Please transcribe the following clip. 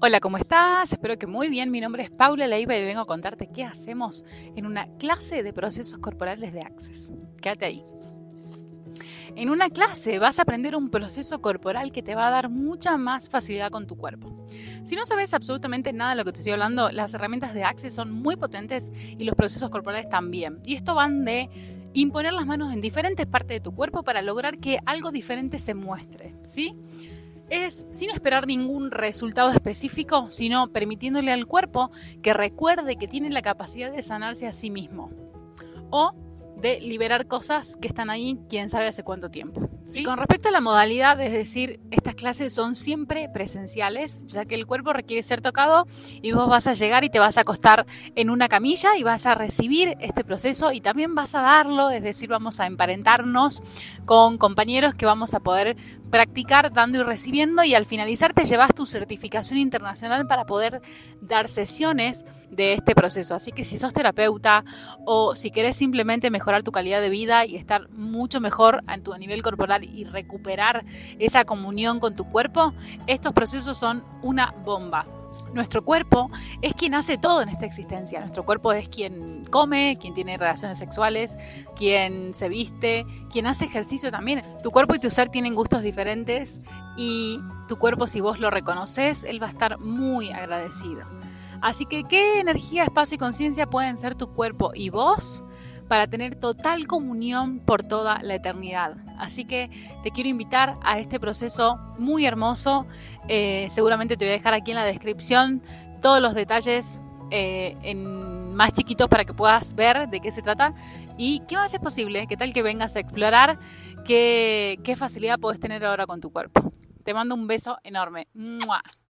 Hola, ¿cómo estás? Espero que muy bien. Mi nombre es Paula Leiva y vengo a contarte qué hacemos en una clase de procesos corporales de Access. Quédate ahí. En una clase vas a aprender un proceso corporal que te va a dar mucha más facilidad con tu cuerpo. Si no sabes absolutamente nada de lo que te estoy hablando, las herramientas de Access son muy potentes y los procesos corporales también. Y esto van de imponer las manos en diferentes partes de tu cuerpo para lograr que algo diferente se muestre, ¿sí? Es sin esperar ningún resultado específico, sino permitiéndole al cuerpo que recuerde que tiene la capacidad de sanarse a sí mismo. O de liberar cosas que están ahí, quién sabe hace cuánto tiempo. ¿sí? con respecto a la modalidad, es decir, estas clases son siempre presenciales, ya que el cuerpo requiere ser tocado y vos vas a llegar y te vas a acostar en una camilla y vas a recibir este proceso y también vas a darlo, es decir, vamos a emparentarnos con compañeros que vamos a poder practicar dando y recibiendo y al finalizar te llevas tu certificación internacional para poder dar sesiones de este proceso. Así que si sos terapeuta o si querés simplemente mejorar tu calidad de vida y estar mucho mejor en tu nivel corporal y recuperar esa comunión con tu cuerpo, estos procesos son una bomba. Nuestro cuerpo es quien hace todo en esta existencia. Nuestro cuerpo es quien come, quien tiene relaciones sexuales, quien se viste, quien hace ejercicio también. Tu cuerpo y tu ser tienen gustos diferentes y tu cuerpo, si vos lo reconoces, él va a estar muy agradecido. Así que, ¿qué energía, espacio y conciencia pueden ser tu cuerpo y vos? Para tener total comunión por toda la eternidad. Así que te quiero invitar a este proceso muy hermoso. Eh, seguramente te voy a dejar aquí en la descripción todos los detalles eh, en más chiquitos para que puedas ver de qué se trata y qué más es posible, qué tal que vengas a explorar, qué, qué facilidad puedes tener ahora con tu cuerpo. Te mando un beso enorme.